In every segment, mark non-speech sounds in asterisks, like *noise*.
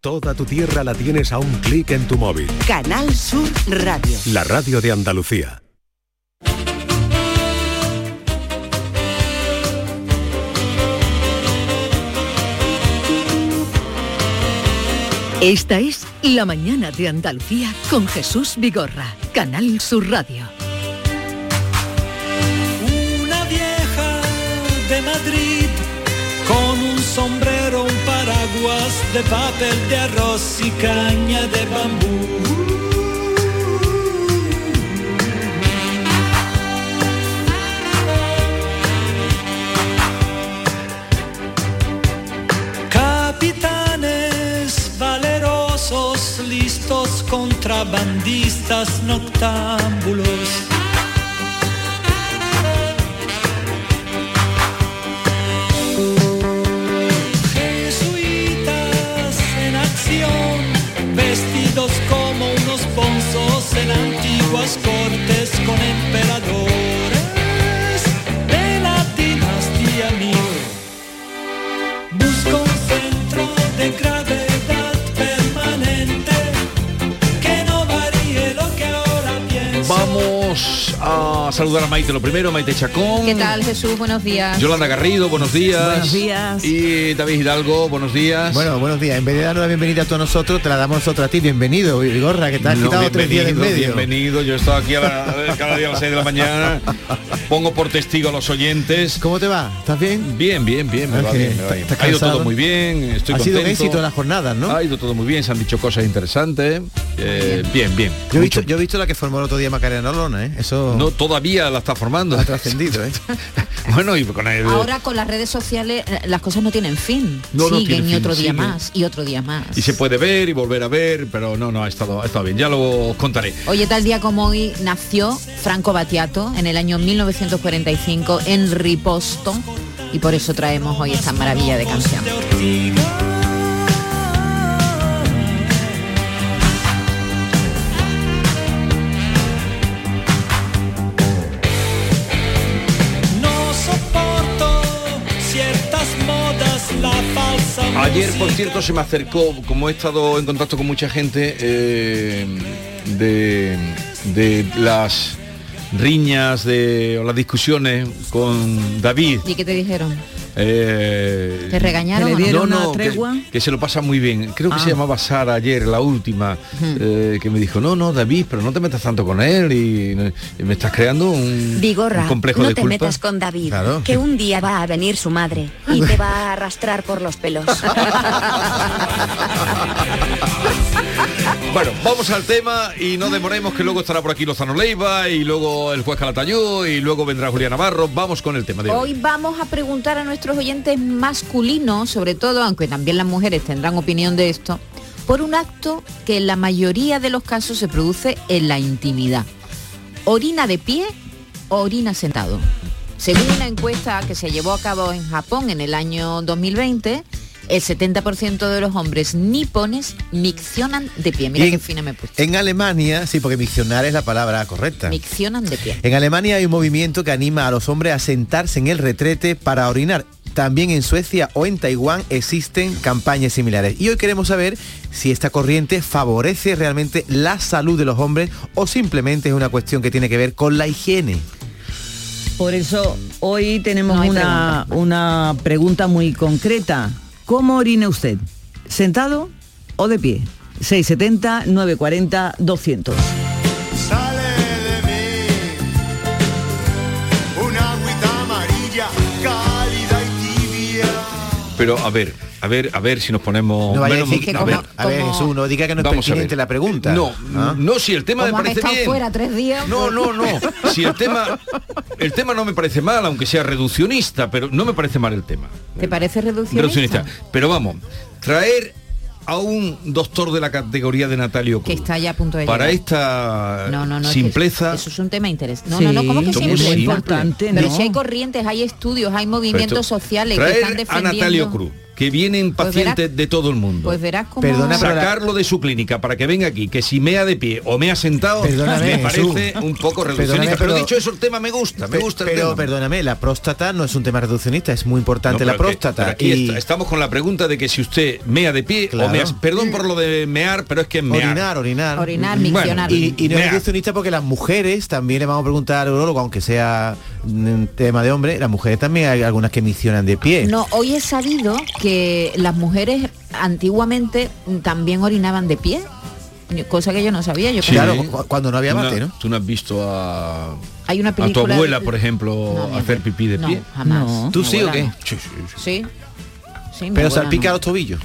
Toda tu tierra la tienes a un clic en tu móvil. Canal Sur Radio. La radio de Andalucía. Esta es La mañana de Andalucía con Jesús Vigorra, Canal Sur Radio. Una vieja de Madrid con un sombrero, un paraguas de papel de arroz y caña de bambú. Capitanes valerosos, listos, contrabandistas noctámbulos. Con emperadores a saludar a Maite lo primero, Maite Chacón. ¿Qué tal, Jesús? Buenos días. Yolanda Garrido, buenos días. Buenos días. Y David Hidalgo, buenos días. Bueno, buenos días. En vez de darnos la bienvenida a todos nosotros, te la damos nosotros a ti. Bienvenido, Vigorra, que te has No, quitado tres días en medio. bienvenido. Yo he estado aquí a la- cada día a las 6 de la mañana. Pongo por testigo a los oyentes. ¿Cómo te va? ¿Estás bien? Bien, bien, bien. Me va bien, me va bien. estás Ha ido cansado. todo muy bien. Estoy ha sido un éxito las jornadas, ¿no? Ha ido todo muy bien. Se han dicho cosas interesantes. Eh, bien, bien. Yo he, visto, yo he visto la que formó el otro día Macarena Olona, ¿eh? Eso No, todavía la está formando. ha trascendido, ¿eh? *laughs* bueno, y con el... Ahora con las redes sociales eh, las cosas no tienen fin. No, no siguen y fin, otro día más y otro día más. Y se puede ver y volver a ver, pero no, no, ha estado, ha estado bien. Ya lo contaré. Oye, tal día como hoy nació Franco Battiato en el año 1945 en Riposto y por eso traemos hoy esta maravilla de canción. Ayer, por cierto, se me acercó, como he estado en contacto con mucha gente, eh, de, de las riñas de, o las discusiones con David. ¿Y qué te dijeron? eh, ¿Te regañaron? ¿Te le o no? dieron? no, una que- tregua? Que, se lo pasa muy bien. Creo que Ah. se llamaba Sara ayer, la última, eh, que me dijo, no, no, David, pero no te metas tanto con él y, y me estás creando un, Vigorra, un complejo no de te culpa. metas con David, Claro. que un día va a venir su madre y te va a arrastrar por los pelos. *laughs* *laughs* Bueno, vamos al tema y no demoremos que luego estará por aquí Lozano Leiva y luego el juez Calatayud y luego vendrá Julián Navarro. Vamos con el tema de hoy. Hoy vamos a preguntar a nuestros oyentes masculinos, sobre todo, aunque también las mujeres tendrán opinión de esto, por un acto que en la mayoría de los casos se produce en la intimidad. ¿Orina de pie o orina sentado? Según una encuesta que se llevó a cabo en Japón en el año 2020, el 70% de los hombres nipones miccionan de pie. Mira Y qué en- fina me he puesto. En Alemania, sí, porque miccionar es la palabra correcta. Miccionan de pie. En Alemania hay un movimiento que anima a los hombres a sentarse en el retrete para orinar. También en Suecia o en Taiwán existen campañas similares. Y hoy queremos saber si esta corriente favorece realmente la salud de los hombres o simplemente es una cuestión que tiene que ver con la higiene. Por eso hoy tenemos No una, una pregunta muy concreta. ¿Cómo orina usted? ¿Sentado o de pie? 670 940 200. Sale de mí una agüita amarilla, cálida y tibia. Pero a ver, a ver, a ver si nos ponemos... No vaya a menos- decir que a como- ver, a ver, Jesús, no diga que no es vamos a pertinente ver. la pregunta. No, ¿Ah? no, si el tema me Como parece bien. fuera tres días. No, no, no. Si el tema, el tema no me parece mal, aunque sea reduccionista, pero no me parece mal el tema. ¿Te parece reduccionista? Reduccionista. Pero vamos, traer a un doctor de la categoría de Natalio Que Cruz está ya a punto de para llegar. esta No, no, no. es que simpleza. Eso es un tema interesante. No, Sí, no, no, ¿cómo que es muy simple? importante, Pero ¿no? si hay corrientes, hay estudios, hay movimientos esto- sociales que están a defendiendo. Natalio Cruz, que vienen Pues pacientes verás- de todo el mundo. Pues verás cómo... Perdona, pero la- Sacarlo de su clínica para que venga aquí, que si mea de pie o mea sentado, Perdóname, me parece Jesús. un poco reduccionista. Pero, pero- dicho eso, el tema me gusta, me gusta el pero tema. perdóname, la próstata no es un tema reduccionista, es muy importante No, la que- próstata. pero aquí y está- estamos con la pregunta de que si usted mea de pie Claro. o mea, perdón por lo de mear, pero es que es mear. orinar, orinar. Orinar, Bueno, miccionar. Y, y no es reduccionista porque las mujeres también le vamos a preguntar al urologo, aunque sea tema de hombre, las mujeres también hay algunas que misionan de pie. No, hoy he sabido que las mujeres antiguamente también orinaban de pie, cosa que yo no sabía. Yo Sí. Claro, cu- cuando no había Tú bate, ¿no? Tú no has visto a, Hay una a tu película... abuela, por ejemplo, No, hacer pipí de no, pie. jamás. No. ¿Tú Mi sí o qué? no. Sí, sí, sí. Sí. Pero salpica no. los tobillos.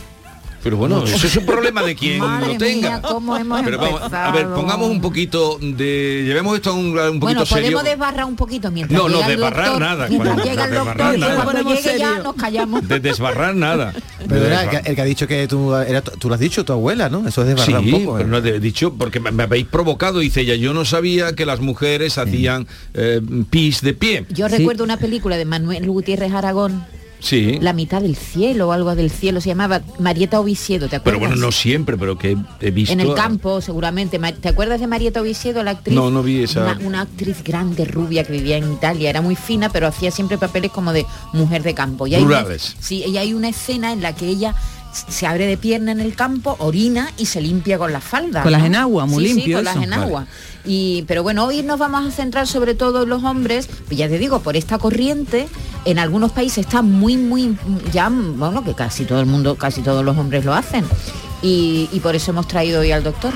Pero bueno, eso es un problema de quien Madre lo tenga. mía, cómo hemos Pero vamos, a ver, pongamos un poquito de. Llevemos esto a un, un poquito Bueno, serio. podemos desbarrar un poquito mientras No, no, desbarrar doctor, nada, Mientras coño, llega el desbarrar doctor, nada. cuando llegue ya nos callamos. De desbarrar nada. De Pero era el, desbarrar. que, ha dicho que tú, era, tú lo has dicho, tu abuela, ¿no? Eso es de barrar Sí, un poco. pero ¿eh? no he dicho porque me, me habéis provocado, dice ella. Yo no sabía que las mujeres hacían eh, pis de pie. Yo recuerdo una película de Manuel Gutiérrez Aragón, Sí. La mitad del cielo o algo del cielo, se llamaba Marieta Oviedo, ¿te Pero acuerdas? bueno, no siempre, pero que he visto. En el campo, seguramente. ¿Te acuerdas de Marieta Oviedo, la actriz? No, no vi esa- Una, una actriz grande, rubia, que vivía en Italia. Era muy fina, pero hacía siempre papeles como de mujer de campo. Y hay una- Rurales. sí, y hay una escena en la que ella se abre de pierna en el campo, orina y se limpia con la falda. Con las ¿no? enaguas, muy Sí, sí, con eso. las enaguas. Y, pero bueno, hoy nos vamos a centrar sobre todo en los hombres, pues ya te digo, por esta corriente, en algunos países está muy, muy, ya, bueno, que casi todo el mundo, casi todos los hombres lo hacen. Y, y por eso hemos traído hoy al doctor.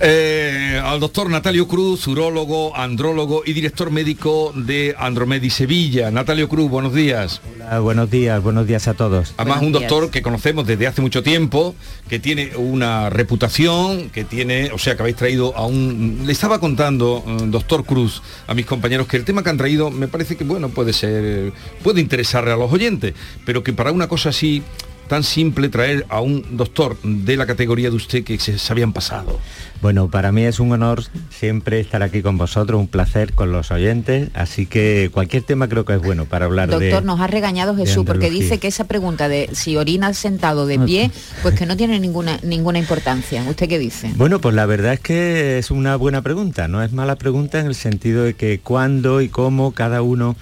Eh, al doctor Natalio Cruz, urólogo, andrólogo y director médico de Andromedi Sevilla. Natalio Cruz, buenos días. Hola, buenos días, buenos días a todos. Además, Buenos un días. doctor que conocemos desde hace mucho tiempo, que tiene una reputación, que tiene, o sea, que habéis traído a un... Le estaba contando, eh, doctor Cruz, a mis compañeros que el tema que han traído me parece que, bueno, puede ser, puede interesarle a los oyentes, pero que para una cosa así tan simple traer a un doctor de la categoría de usted que se, se habían pasado. Bueno, para mí es un honor siempre estar aquí con vosotros, un placer con los oyentes, así que cualquier tema creo que es bueno para hablar de... Doctor, nos ha regañado Jesús porque dice que esa pregunta de si orina sentado de pie, pues que no tiene ninguna ninguna importancia. ¿Usted qué dice? Bueno, pues la verdad es que es una buena pregunta, no es mala pregunta en el sentido de que cuándo y cómo cada uno...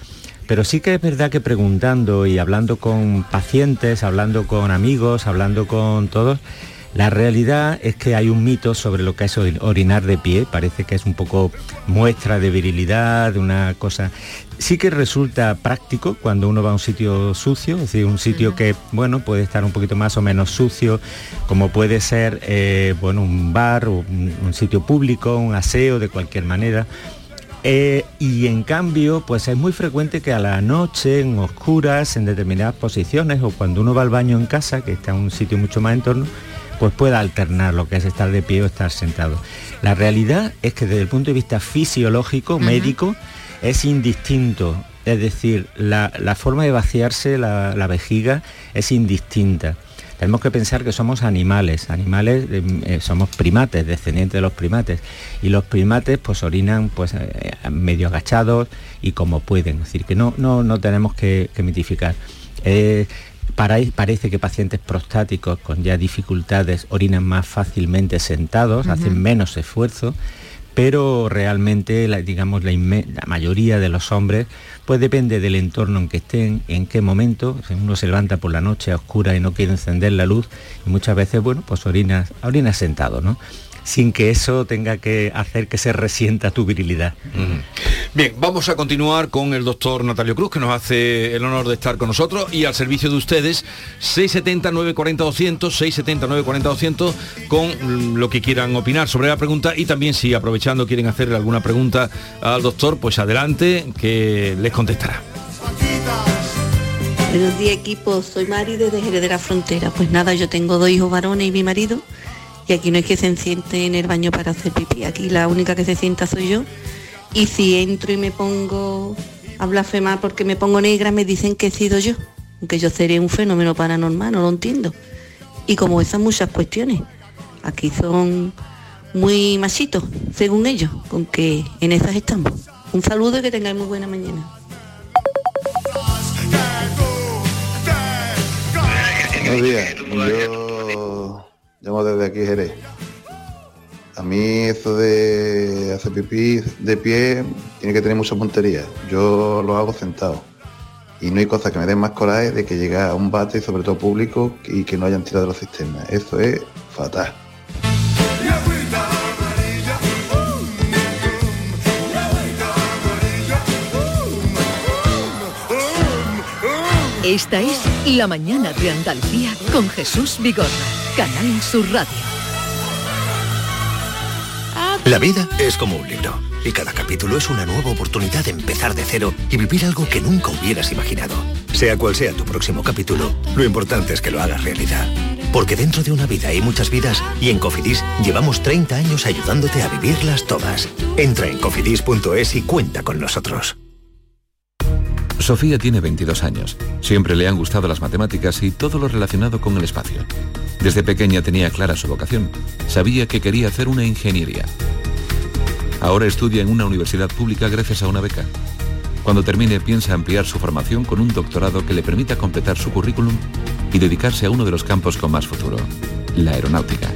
Pero sí que es verdad que preguntando y hablando con pacientes, hablando con amigos, hablando con todos, la realidad es que hay un mito sobre lo que es ori- orinar de pie, parece que es un poco muestra de virilidad, de una cosa... Sí que resulta práctico cuando uno va a un sitio sucio, es decir, un sitio que, bueno, puede estar un poquito más o menos sucio, como puede ser, eh, bueno, un bar un sitio público, un aseo de cualquier manera. Eh, y en cambio, pues es muy frecuente que a la noche, en oscuras, en determinadas posiciones, o cuando uno va al baño en casa, que está en un sitio mucho más en torno, pues pueda alternar lo que es estar de pie o estar sentado. La realidad es que desde el punto de vista fisiológico, médico, es indistinto. Es decir, la, la forma de vaciarse la, la vejiga es indistinta. Tenemos que pensar que somos animales, animales, eh, eh, somos primates, descendientes de los primates, y los primates pues orinan pues eh, medio agachados y como pueden, es decir, que no, no, no tenemos que, que mitificar. Eh, para- parece que pacientes prostáticos con ya dificultades orinan más fácilmente sentados, hacen menos esfuerzo, pero realmente la, digamos la, mayoría de los hombres pues depende del entorno en que estén en qué momento si uno se levanta por la noche a oscura y no quiere encender la luz y muchas veces bueno pues orina orina sentado no sin que eso tenga que hacer que se resienta tu virilidad Bien, vamos a continuar con el doctor Natalio Cruz, que nos hace el honor de estar con nosotros y al servicio de ustedes, 670-940-200, 670-940-200, con lo que quieran opinar sobre la pregunta y también si aprovechando quieren hacerle alguna pregunta al doctor, pues adelante, que les contestará. Buenos días equipo, soy Mari desde Jerez de la Frontera. Pues nada, yo tengo dos hijos varones y mi marido y aquí no es que se siente en el baño para hacer pipí, aquí la única que se sienta soy yo y si entro y me pongo a blasfemar porque me pongo negra me dicen que he sido yo, aunque yo seré un fenómeno paranormal, no lo entiendo. Y como esas muchas cuestiones, aquí son muy machitos, según ellos, con que en esas estamos. Un saludo y que tengáis muy buena mañana. Buenos días, llamo desde aquí Jerez. A mí eso de hacer pipí de pie tiene que tener mucha puntería. Yo lo hago sentado. Y no hay cosa que me den más coraje de que llegue a un bate, sobre todo público, y que no hayan tirado los sistemas. Eso es fatal. Esta es La Mañana de Andalucía con Jesús Vigorra, Canal Sur Radio. La vida es como un libro y cada capítulo es una nueva oportunidad de empezar de cero y vivir algo que nunca hubieras imaginado. Sea cual sea tu próximo capítulo, lo importante es que lo hagas realidad. Porque dentro de una vida hay muchas vidas y en Cofidis llevamos 30 años ayudándote a vivirlas todas. Entra en cofidis.es y cuenta con nosotros. Sofía tiene 22 años. Siempre le han gustado las matemáticas y todo lo relacionado con el espacio. Desde pequeña tenía clara su vocación. Sabía que quería hacer una ingeniería. Ahora estudia en una universidad pública gracias a una beca. Cuando termine piensa ampliar su formación con un doctorado que le permita completar su currículum y dedicarse a uno de los campos con más futuro, la aeronáutica.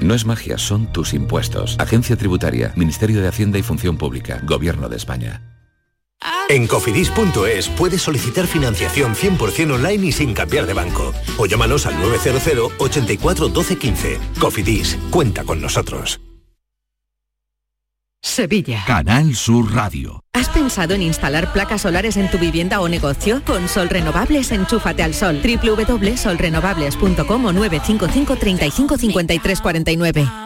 No es magia, son tus impuestos. Agencia Tributaria, Ministerio de Hacienda y Función Pública, Gobierno de España. En cofidis.es puedes solicitar financiación 100% online y sin cambiar de banco. O llámanos al 900 84 12 15. Cofidis, cuenta con nosotros. Sevilla. Canal Sur Radio. ¿Has pensado en instalar placas solares en tu vivienda o negocio? Con Sol Renovables, enchúfate al sol. www.solrenovables.com o 955 35 53 49.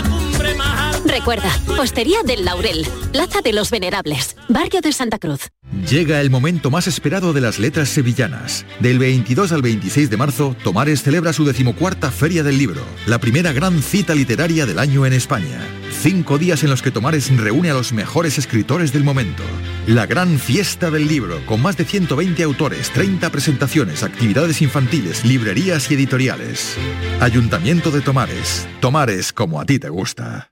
Recuerda, Hostería del Laurel, Plaza de los Venerables, Barrio de Santa Cruz. Llega el momento más esperado de las letras sevillanas. Del 22 al 26 de marzo, Tomares celebra su decimocuarta Feria del Libro, la primera gran cita literaria del año en España. Cinco días en los que Tomares reúne a los mejores escritores del momento. La gran fiesta del libro, con más de 120 autores, 30 presentaciones, actividades infantiles, librerías y editoriales. Ayuntamiento de Tomares. Tomares como a ti te gusta.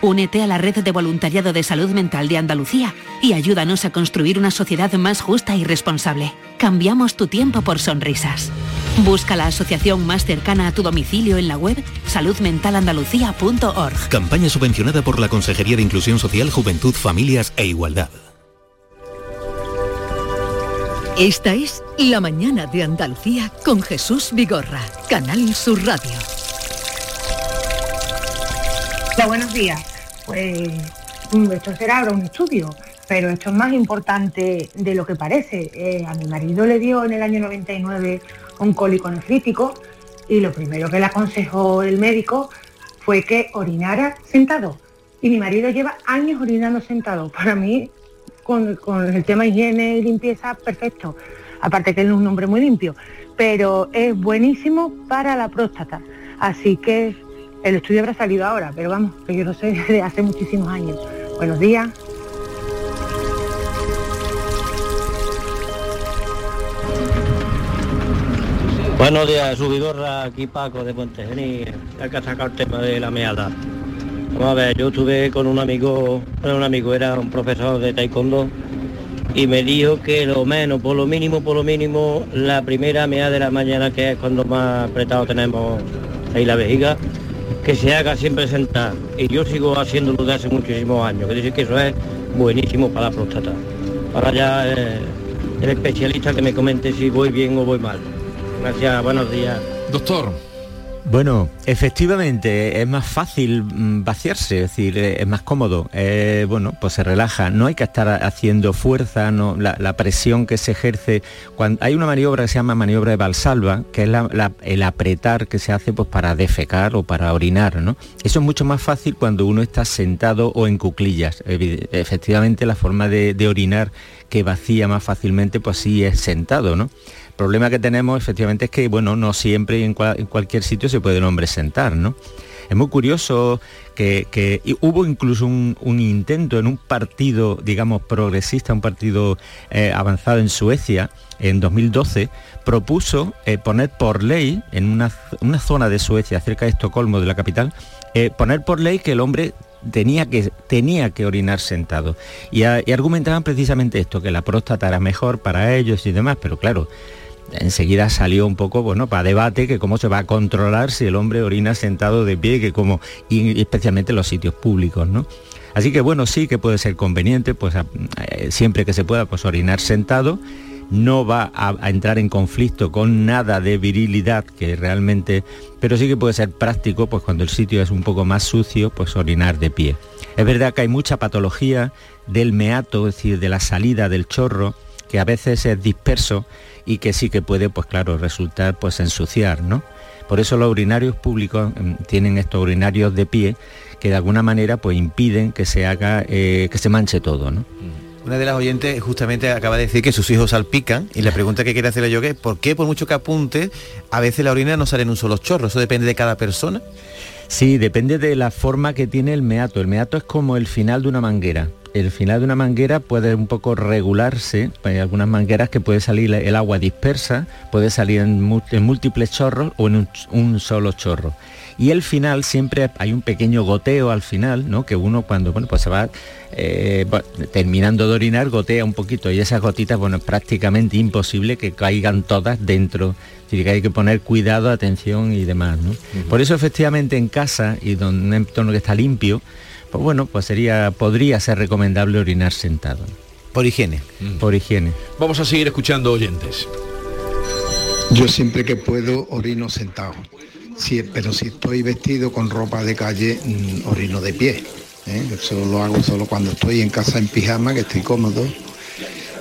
Únete a la red de voluntariado de salud mental de Andalucía y ayúdanos a construir una sociedad más justa y responsable. Cambiamos tu tiempo por sonrisas. Busca la asociación más cercana a tu domicilio en la web saludmentalandalucía.org. Campaña subvencionada por la Consejería de Inclusión Social, Juventud, Familias e Igualdad. Esta es La Mañana de Andalucía con Jesús Vigorra, Canal Sur Radio. Buenos días. Pues mm, esto será ahora un estudio, pero esto es más importante de lo que parece. Eh, a mi marido le dio en el año 99 un cólico nefrítico y lo primero que le aconsejó el médico fue que orinara sentado. Y mi marido lleva años orinando sentado. Para mí, con, con el tema higiene y limpieza, perfecto. Aparte que él es un hombre muy limpio. Pero es buenísimo para la próstata. Así que el estudio habrá salido ahora, pero vamos, que yo lo sé *laughs* desde hace muchísimos años. Buenos días. Buenos días, subidorra, aquí Paco de Puente ya que ha sacado el tema de la meada. Vamos a ver, yo estuve con un amigo, un amigo era un profesor de taekwondo y me dijo que lo menos, por lo mínimo, por lo mínimo, la primera media de la mañana, que es cuando más apretado tenemos ahí la vejiga, que se haga siempre sentar. Y yo sigo haciéndolo desde hace muchísimos años, que dice que eso es buenísimo para la próstata. Ahora ya eh, el especialista que me comente si voy bien o voy mal. Gracias, buenos días. Doctor. Bueno, efectivamente es más fácil mm, vaciarse, es decir, eh, es más cómodo, eh, bueno, pues se relaja, no hay que estar haciendo fuerza, no, la, presión que se ejerce, cuando hay una maniobra que se llama maniobra de Valsalva, que es el apretar que se hace pues para defecar o para orinar, ¿no? Eso es mucho más fácil cuando uno está sentado o en cuclillas, efectivamente la forma de, de orinar que vacía más fácilmente pues sí es sentado, ¿no? Problema que tenemos efectivamente es que, bueno, no siempre en, cualquier sitio se puede el hombre sentar, ¿no? Es muy curioso que, hubo incluso un, intento en un partido, digamos, progresista, un partido eh, avanzado en Suecia, en 2012, propuso eh, poner por ley, en una, zona de Suecia, cerca de Estocolmo, de la capital, eh, poner por ley que el hombre tenía que, tenía que orinar sentado. Y, argumentaban precisamente esto, que la próstata era mejor para ellos y demás, pero claro, enseguida salió un poco, bueno, para debate que cómo se va a controlar si el hombre orina sentado de pie, que como, especialmente en los sitios públicos, ¿no? Así que bueno, sí que puede ser conveniente, pues eh, siempre que se pueda, pues orinar sentado, no va a, a, entrar en conflicto con nada de virilidad que realmente, pero sí que puede ser práctico, pues cuando el sitio es un poco más sucio, pues orinar de pie. Es verdad que hay mucha patología del meato, es decir, de la salida del chorro, que a veces es disperso y que sí que puede, pues claro, resultar pues ensuciar, ¿no? Por eso los urinarios públicos mm, tienen estos urinarios de pie que de alguna manera pues impiden que se haga, eh, que se manche todo, ¿no? Una de las oyentes justamente acaba de decir que sus hijos salpican y la pregunta que quiere hacerle yo es ¿por qué por mucho que apunte a veces la orina no sale en un solo chorro? ¿Eso depende de cada persona? Sí, depende de la forma que tiene el meato. El meato es como el final de una manguera el final de una manguera puede un poco regularse, hay algunas mangueras que puede salir el agua dispersa, puede salir en, múltiples chorros o en un, solo chorro. Y el final siempre hay un pequeño goteo al final, ¿no? Que uno cuando bueno, pues se va eh, terminando de orinar gotea un poquito y esas gotitas, bueno, es prácticamente imposible que caigan todas dentro. Así que hay que poner cuidado, atención y demás, ¿no? Por eso efectivamente en casa y donde un entorno que está limpio, pues bueno, pues sería, podría ser recomendable orinar sentado. Por higiene. Mm. Por higiene. Vamos a seguir escuchando oyentes. Yo siempre que puedo orino sentado. Sí, pero si estoy vestido con ropa de calle, mm, orino de pie. ¿eh? Eso lo hago solo cuando estoy en casa en pijama, que estoy cómodo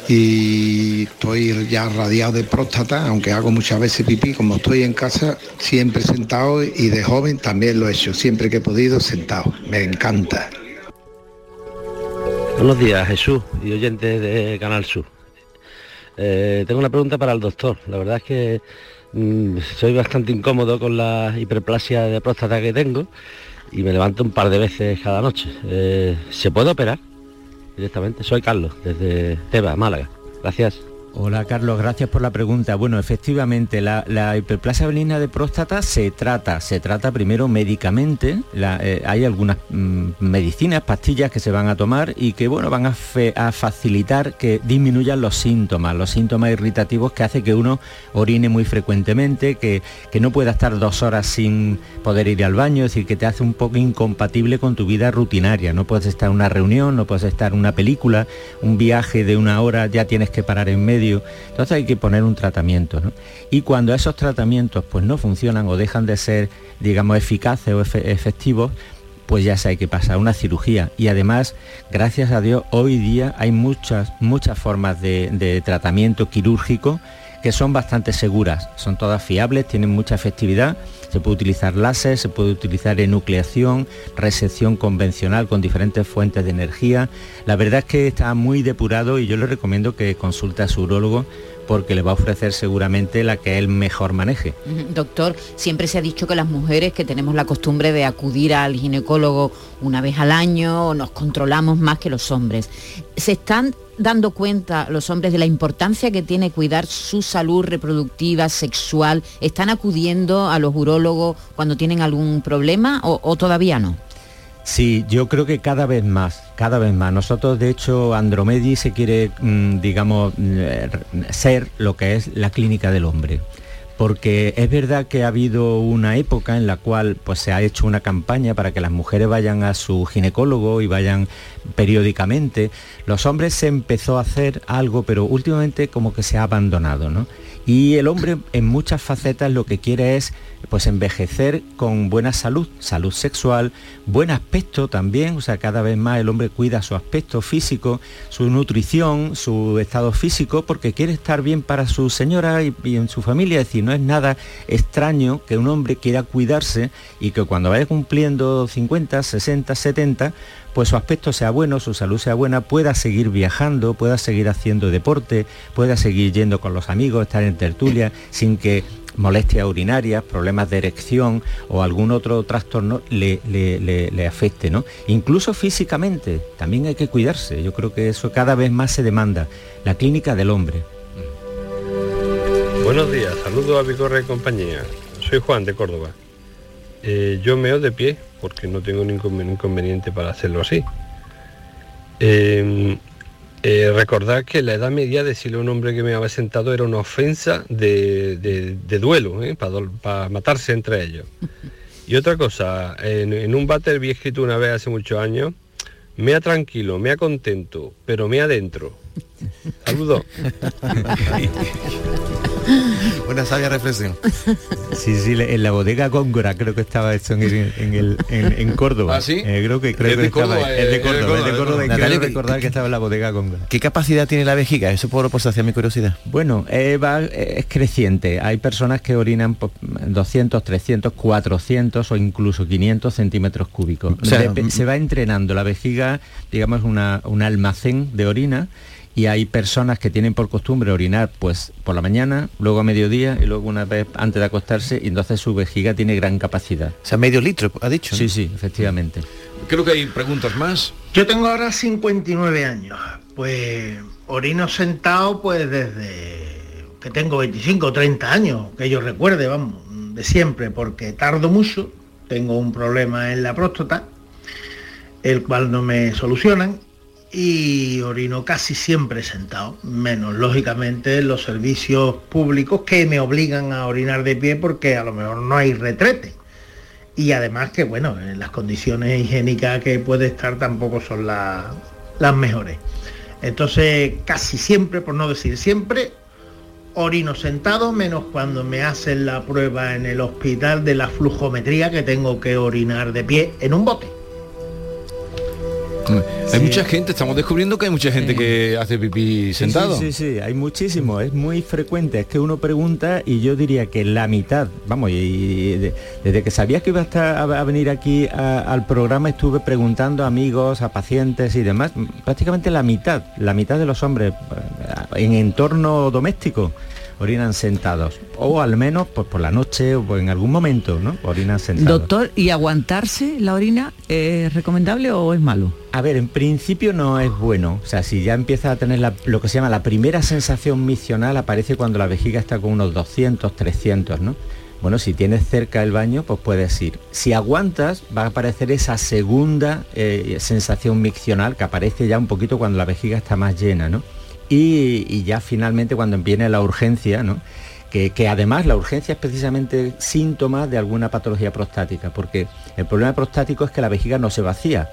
y estoy ya radiado de próstata, aunque hago muchas veces pipí, como estoy en casa, siempre sentado y de joven también lo he hecho, siempre que he podido sentado, me encanta. Buenos días Jesús y oyentes de Canal Sur. Eh, tengo una pregunta para el doctor. La verdad es que mm, soy bastante incómodo con la hiperplasia de próstata que tengo y me levanto un par de veces cada noche. Eh, ¿Se puede operar? Directamente. Soy Carlos, desde Teba, Málaga. Gracias. Hola Carlos, gracias por la pregunta. Bueno, efectivamente, la, hiperplasia benigna de próstata se trata, se trata primero médicamente. Eh, hay algunas mm, medicinas, pastillas que se van a tomar y que bueno, van a, facilitar que disminuyan los síntomas, los síntomas irritativos que hace que uno orine muy frecuentemente, que, que no pueda estar dos horas sin poder ir al baño, es decir, que te hace un poco incompatible con tu vida rutinaria. No puedes estar en una reunión, no puedes estar en una película, un viaje de una hora, ya tienes que parar en medio entonces hay que poner un tratamiento. Y cuando esos tratamientos pues, no funcionan o dejan de ser, digamos, eficaces o efectivos, pues ya se hay que pasar una cirugía. Y además, gracias a Dios, hoy día hay muchas, muchas formas de, tratamiento quirúrgico que son bastante seguras, son todas fiables, tienen mucha efectividad, se puede utilizar láser, se puede utilizar enucleación, resección convencional con diferentes fuentes de energía. La verdad es que está muy depurado y yo le recomiendo que consulte a su urólogo porque le va a ofrecer seguramente la que él mejor maneje. Doctor, siempre se ha dicho que las mujeres que tenemos la costumbre de acudir al ginecólogo una vez al año nos controlamos más que los hombres. ¿Se están dando cuenta los hombres de la importancia que tiene cuidar su salud reproductiva, sexual? ¿Están acudiendo a los urólogos cuando tienen algún problema o, todavía no? Sí, yo creo que cada vez más, cada vez más. Nosotros, de hecho, Andromedi se quiere, mm, digamos, mm, ser lo que es la clínica del hombre porque es verdad que ha habido una época en la cual pues, se ha hecho una campaña para que las mujeres vayan a su ginecólogo y vayan periódicamente. Los hombres se empezó a hacer algo, pero últimamente como que se ha abandonado, ¿no? Y el hombre en muchas facetas lo que quiere es pues envejecer con buena salud, salud sexual, buen aspecto también, o sea, cada vez más el hombre cuida su aspecto físico, su nutrición, su estado físico, porque quiere estar bien para su señora y, y en su familia, es decir, no es nada extraño que un hombre quiera cuidarse y que cuando vaya cumpliendo 50, 60, 70, pues su aspecto sea bueno, su salud sea buena, pueda seguir viajando, pueda seguir haciendo deporte, pueda seguir yendo con los amigos, estar en tertulia, sin que molestias urinarias, problemas de erección o algún otro trastorno le, afecte, ¿no? Incluso físicamente, también hay que cuidarse. Yo creo que eso cada vez más se demanda. La clínica del hombre. Buenos días, saludos a Vigorra y compañía. Soy Juan de Córdoba. Eh, yo meo de pie porque no tengo ningún inconveniente para hacerlo así. Eh, eh, recordad que la edad media de decirle a un hombre que me había sentado era una ofensa de, duelo, ¿eh? para matarse entre ellos. Y otra cosa, en, un váter vi escrito una vez hace muchos años, mea tranquilo, mea contento, pero mea adentro. *laughs* Saludos. *laughs* *laughs* Una sabia reflexión. Sí, sí, en la bodega Góngora creo que estaba esto en, el, en, Córdoba. ¿Ah, sí? Eh, creo que, creo es, de Córdoba, estaba, es de Córdoba, es de Córdoba, recordar que estaba en la bodega Góngora. ¿Qué capacidad tiene la vejiga? Eso por, por hacia mi curiosidad. Bueno, eh, va, es creciente. Hay personas que orinan 200, 300, 400 o incluso 500 centímetros cúbicos. O sea, se va entrenando la vejiga, digamos, una, un almacén de orina y hay personas que tienen por costumbre orinar pues por la mañana, luego a mediodía y luego una vez antes de acostarse y entonces su vejiga tiene gran capacidad. O sea, medio litro, ha dicho. Sí, sí, efectivamente. Creo que hay preguntas más. Yo tengo ahora 59 años. Pues orino sentado pues desde que tengo 25 o 30 años, que yo recuerde, vamos, de siempre, porque tardo mucho, tengo un problema en la próstata, el cual no me solucionan y orino casi siempre sentado, menos lógicamente los servicios públicos que me obligan a orinar de pie porque a lo mejor no hay retrete. Y además que bueno, las condiciones higiénicas que puede estar tampoco son las mejores. Entonces casi siempre, por no decir siempre, orino sentado, menos cuando me hacen la prueba en el hospital de la flujometría que tengo que orinar de pie en un bote. Hay mucha gente, estamos descubriendo que hay mucha gente que hace pipí sentado. Sí, sí, sí, hay muchísimo, es muy frecuente. Es que uno pregunta y yo diría que la mitad, vamos, y, desde que sabía que iba a, estar, a, venir aquí al programa estuve preguntando a amigos, a pacientes y demás, prácticamente la mitad, la mitad de los hombres eh, en entorno doméstico orinan sentados. O al menos pues por la noche o en algún momento no orinan sentados. Doctor y aguantarse la orina es recomendable o es malo a ver en principio no es bueno. O sea si ya empieza a tener lo que se llama la primera sensación misional aparece cuando la vejiga está con unos 200 300 no bueno, si tienes cerca el baño, pues puedes ir. Si aguantas, va a aparecer esa segunda eh, sensación miccional que aparece ya un poquito cuando la vejiga está más llena, ¿no? Y, ya finalmente cuando viene la urgencia, ¿no? Que, que, además la urgencia es precisamente síntoma de alguna patología prostática, porque el problema prostático es que la vejiga no se vacía.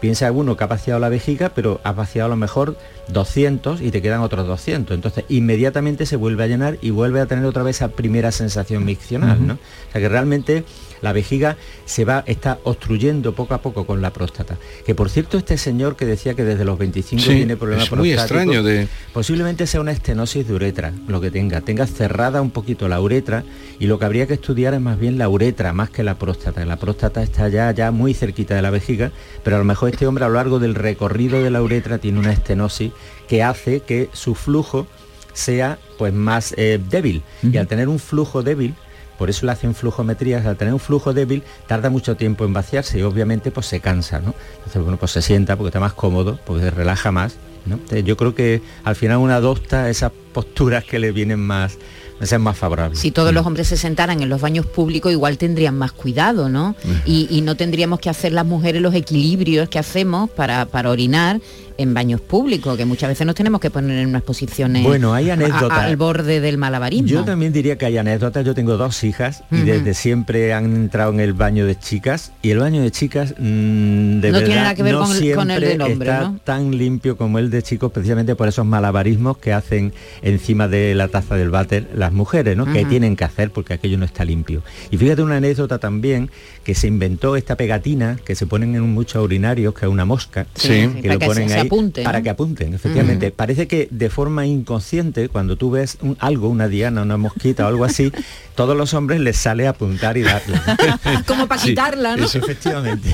Piensa uno que ha vaciado la vejiga, pero ha vaciado a lo mejor 200 y te quedan otros 200. Entonces inmediatamente se vuelve a llenar y vuelve a tener otra vez esa primera sensación miccional. ¿no? O sea que realmente la vejiga se va, está obstruyendo poco a poco con la próstata. Que por cierto, este señor que decía que desde los 25 tiene problemas es muy extraño de... posiblemente sea una estenosis de uretra, lo que tenga. Tenga cerrada un poquito la uretra y lo que habría que estudiar es más bien la uretra, más que la próstata. La próstata está ya, ya muy cerquita de la vejiga, pero a lo mejor este hombre a lo largo del recorrido de la uretra tiene una estenosis que hace que su flujo sea pues más eh, débil. Y al tener un flujo débil, por eso le hacen flujometrías, al tener un flujo débil tarda mucho tiempo en vaciarse y obviamente pues se cansa, ¿no? Entonces bueno, pues se sienta porque está más cómodo, porque se relaja más, ¿no? yo creo que al final uno adopta esas posturas que le vienen más, es más favorable. Si todos los hombres se sentaran en los baños públicos, igual tendrían más cuidado, ¿no? Y, y no tendríamos que hacer las mujeres los equilibrios que hacemos para, para orinar en baños públicos, que muchas veces nos tenemos que poner en unas posiciones Bueno, hay a- anécdotas. al borde del malabarismo. Yo también diría que hay anécdotas. Yo tengo dos hijas y desde siempre han entrado en el baño de chicas y el baño de chicas mm, de No tiene verdad, nada que ver no con el- con el siempre del hombre, está ¿no? tan limpio como el de chicos precisamente por esos malabarismos que hacen encima de la taza del váter las mujeres, ¿no? Que tienen que hacer porque aquello no está limpio. Y fíjate una anécdota también que se inventó esta pegatina que se ponen en muchos urinarios, que es una mosca, Sí, que para lo que ponen se- se ahí apunte, para ¿no? que apunten, efectivamente. Parece que de forma inconsciente, cuando tú ves un- algo, una diana, una mosquita o algo así, *laughs* todos los hombres les sale a apuntar y darle. *laughs* Como para quitarla, ¿no? Eso, efectivamente.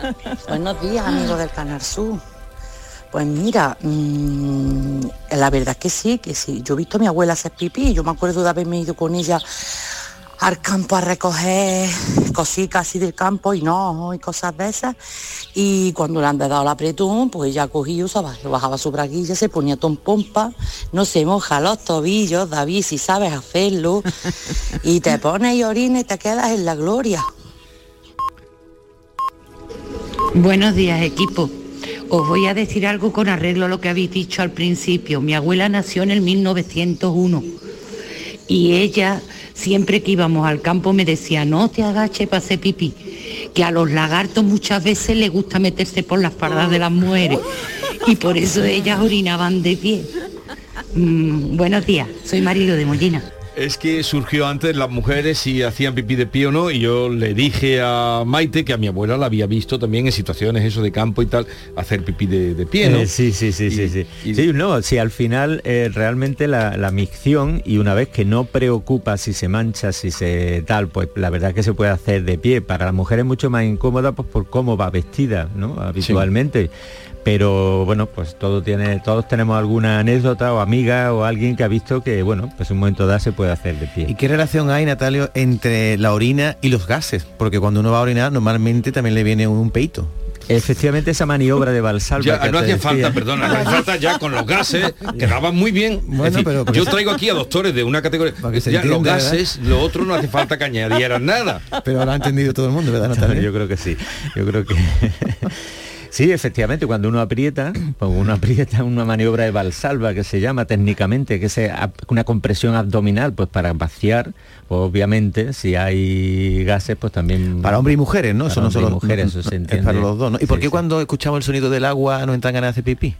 *laughs* Buenos días, amigos del Canal Sur. Pues mira, mm, la verdad es que sí, que sí. Yo he visto a mi abuela hacer pipí, yo me acuerdo de haberme ido con ella al campo a recoger cositas así del campo y no, y cosas de esas. Y cuando le han dado la apretón, pues ella cogía, bajaba su braguilla, se ponía ton pompa, no se moja los tobillos, David, si sabes hacerlo, *laughs* y te pones y orina y te quedas en la gloria. Buenos días, equipo. Os voy a decir algo con arreglo a lo que habéis dicho al principio. Mi abuela nació en el 1901 y ella, siempre que íbamos al campo, me decía, no te agaches para hacer pipí, que a los lagartos muchas veces les gusta meterse por las pardas de las mujeres y por eso ellas orinaban de pie. Mm, buenos días, soy Marilo de Mollina. Es que surgió antes las mujeres si hacían pipí de pie o no y yo le dije a Maite que a mi abuela la había visto también en situaciones eso de campo y tal hacer pipí de, de pie, ¿no? Eh, sí, sí, sí, sí, sí. Sí, no, si al final eh, realmente la, la micción y una vez que no preocupa si se mancha, si se tal, pues la verdad que se puede hacer de pie. Para la mujer es mucho más incómoda pues por cómo va vestida, ¿no? Habitualmente. Pero bueno, pues todo tiene, todos tenemos alguna anécdota o amiga o alguien que ha visto que, bueno, pues en un momento dado se puede hacer de pie. ¿Y qué relación hay, Natalio, entre la orina y los gases? Porque cuando uno va a orinar normalmente también le viene un peito. Efectivamente esa maniobra de Valsalva. Ya, que no te hacía falta, perdona, no hacía falta ya con los gases, *laughs* quedaban muy bien. Bueno, decir, pero- pero yo traigo aquí a doctores de una categoría. se Ya, los entienda, ¿verdad? gases, lo otro no hace falta que añadieran nada. Pero ahora ha entendido todo el mundo, ¿verdad, *laughs* Natalio? Yo creo que sí. Yo creo que. Sí, efectivamente, cuando uno aprieta, pues uno aprieta una maniobra de valsalva que se llama técnicamente, que es una compresión abdominal, pues para vaciar, pues obviamente, si hay gases, pues también... Para hombres y mujeres, ¿no? Para Eso no solo mujeres, *laughs* eso se es entiende. para los dos, ¿no? ¿Y por qué sí. cuando escuchamos el sonido del agua nos entran ganas de pipí?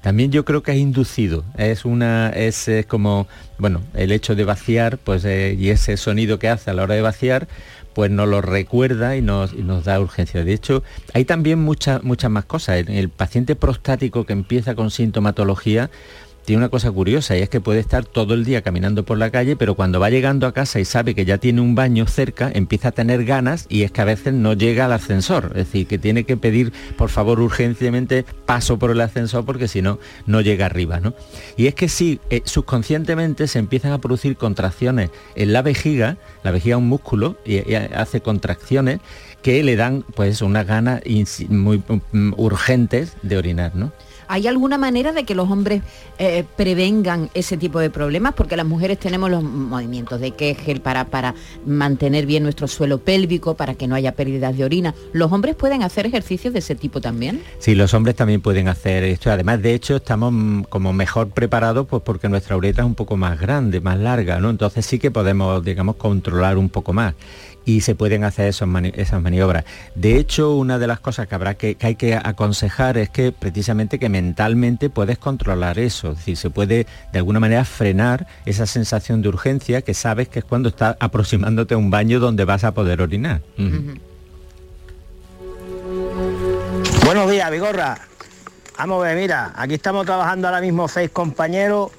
También yo creo que es inducido, es una, es, como, bueno, el hecho de vaciar, pues eh, y ese sonido que hace a la hora de vaciar, pues nos lo recuerda y nos, y nos da urgencia. De hecho, hay también muchas muchas más cosas. El, el paciente prostático que empieza con sintomatología tiene una cosa curiosa y es que puede estar todo el día caminando por la calle, pero cuando va llegando a casa y sabe que ya tiene un baño cerca, empieza a tener ganas y es que a veces no llega al ascensor. Es decir, que tiene que pedir, por favor, urgentemente paso por el ascensor porque si no, no llega arriba. ¿no? Y es que sí, eh, subconscientemente se empiezan a producir contracciones en la vejiga, la vejiga es un músculo y, hace contracciones que le dan pues unas ganas muy mm, urgentes de orinar, ¿no? ¿Hay alguna manera de que los hombres eh, prevengan ese tipo de problemas? Porque las mujeres tenemos los movimientos de Kegel para, para mantener bien nuestro suelo pélvico, para que no haya pérdidas de orina. ¿Los hombres pueden hacer ejercicios de ese tipo también? Sí, los hombres también pueden hacer esto. Además, de hecho, estamos como mejor preparados pues porque nuestra uretra es un poco más grande, más larga, ¿no? Entonces sí que podemos, digamos, controlar un poco más. Y se pueden hacer esos mani- esas maniobras. De hecho, una de las cosas que habrá que, que hay que aconsejar es que precisamente que mentalmente puedes controlar eso. Es decir, se puede de alguna manera frenar esa sensación de urgencia que sabes que es cuando estás aproximándote a un baño donde vas a poder orinar. Buenos días, Vigorra. Vamos a ver, mira, aquí estamos trabajando ahora mismo seis compañeros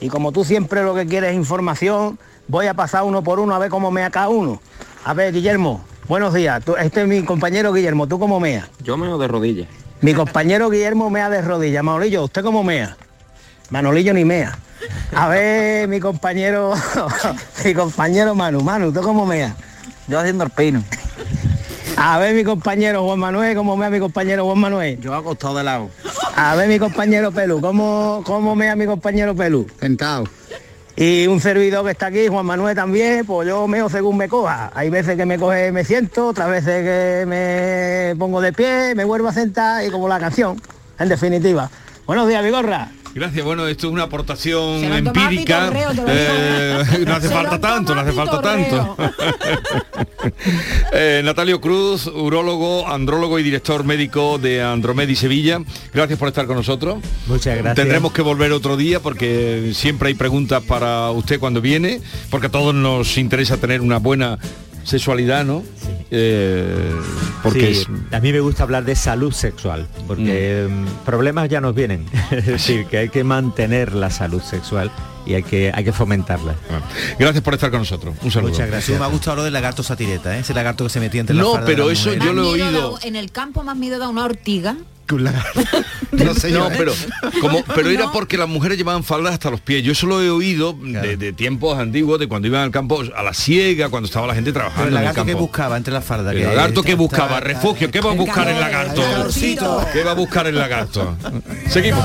y como tú siempre lo que quieres es información, voy a pasar uno por uno a ver cómo mea cada uno. A ver, Guillermo, buenos días. Tú- este es mi compañero Guillermo, ¿tú cómo meas? Yo meo de rodillas. Mi compañero Guillermo mea de rodillas. Manolillo, ¿usted cómo mea? Manolillo ni mea. A ver, mi compañero, *laughs* mi compañero Manu, Manu, ¿tú cómo mea? Yo haciendo el peino. A ver, mi compañero Juan Manuel, ¿cómo mea mi compañero Juan Manuel? Yo acostado de lado. A ver, mi compañero Pelu, ¿cómo, cómo mea mi compañero Pelu? Sentado. Y un servidor que está aquí, Juan Manuel también, pues yo meo según me coja. Hay veces que me coge, me siento, otras veces que me pongo de pie, me vuelvo a sentar y como la canción, en definitiva. Buenos días, Vigorra. Gracias, bueno, esto es una aportación empírica. Eh, *laughs* no hace falta tanto, no hace falta tanto. *laughs* Eh, Natalio Cruz, urólogo, andrólogo y director médico de Andromedi Sevilla. Gracias por estar con nosotros. Muchas gracias. Tendremos que volver otro día porque siempre hay preguntas para usted cuando viene, porque a todos nos interesa tener una buena sexualidad, ¿no? Eh, porque Sí, es- a mí me gusta hablar de salud sexual, porque mm, problemas ya nos vienen. *laughs* es decir, que hay que mantener la salud sexual y hay que, hay que fomentarla. Gracias por estar con nosotros. Un saludo. Muchas gracias. Me ha gustado lo del lagarto satireta, ¿eh? ese lagarto que se metía entre No, las faldas de pero eso yo lo he oído. da- en el campo más miedo da una ortiga. *laughs* No sé yo, No, ¿eh? pero como *laughs* pero era porque las mujeres llevaban faldas hasta los pies. Yo eso lo he oído de, de tiempos antiguos, de cuando iban al campo a la siega, cuando estaba la gente Pero trabajando el en el lagarto que campo. buscaba entre las faldas. El que- lagarto que buscaba refugio, ¿qué va a buscar el lagarto? ¿Qué va a buscar el lagarto? Seguimos.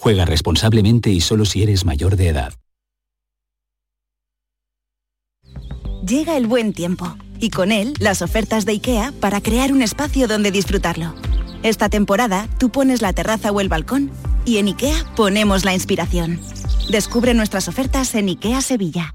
Juega responsablemente y solo si eres mayor de edad. Llega el buen tiempo y con él las ofertas de IKEA para crear un espacio donde disfrutarlo. Esta temporada tú pones la terraza o el balcón y en IKEA ponemos la inspiración. Descubre nuestras ofertas en IKEA Sevilla.